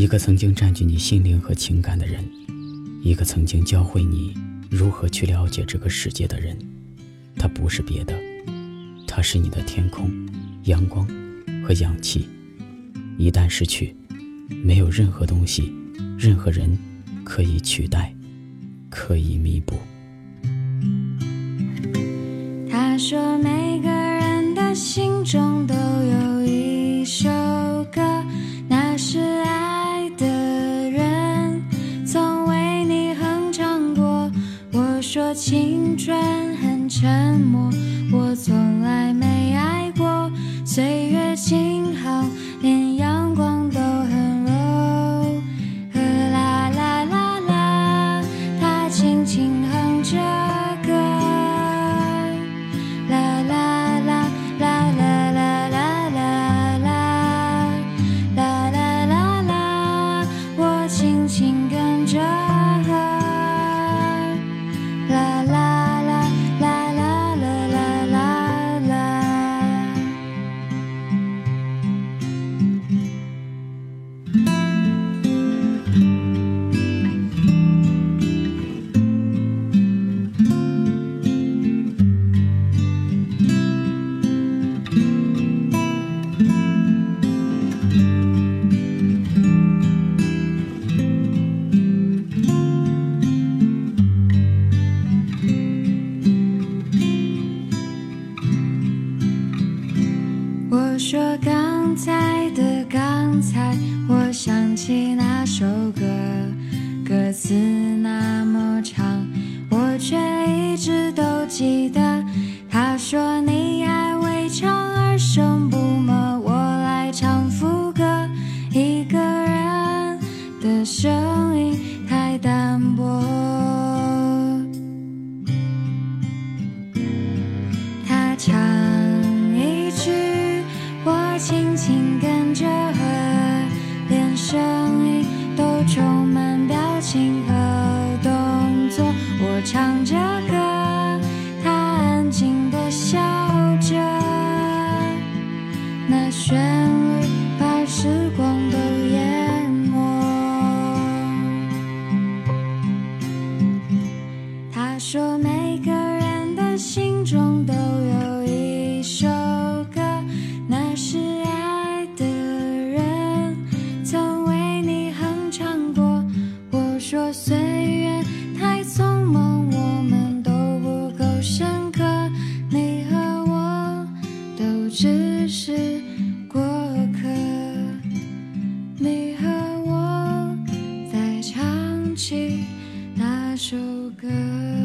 一个曾经占据你心灵和情感的人，一个曾经教会你如何去了解这个世界的人，他不是别的，他是你的天空、阳光和氧气。一旦失去，没有任何东西、任何人可以取代、可以弥补。他说：“每个人的心青春很沉默，我从来没爱过，岁月说刚才的刚才，我想起那首歌，歌词那么长，我却一直都记得。轻轻跟着和，连声音都充满表情和动作。我唱着歌，他安静地笑着，那旋律把时光都淹没。他说首歌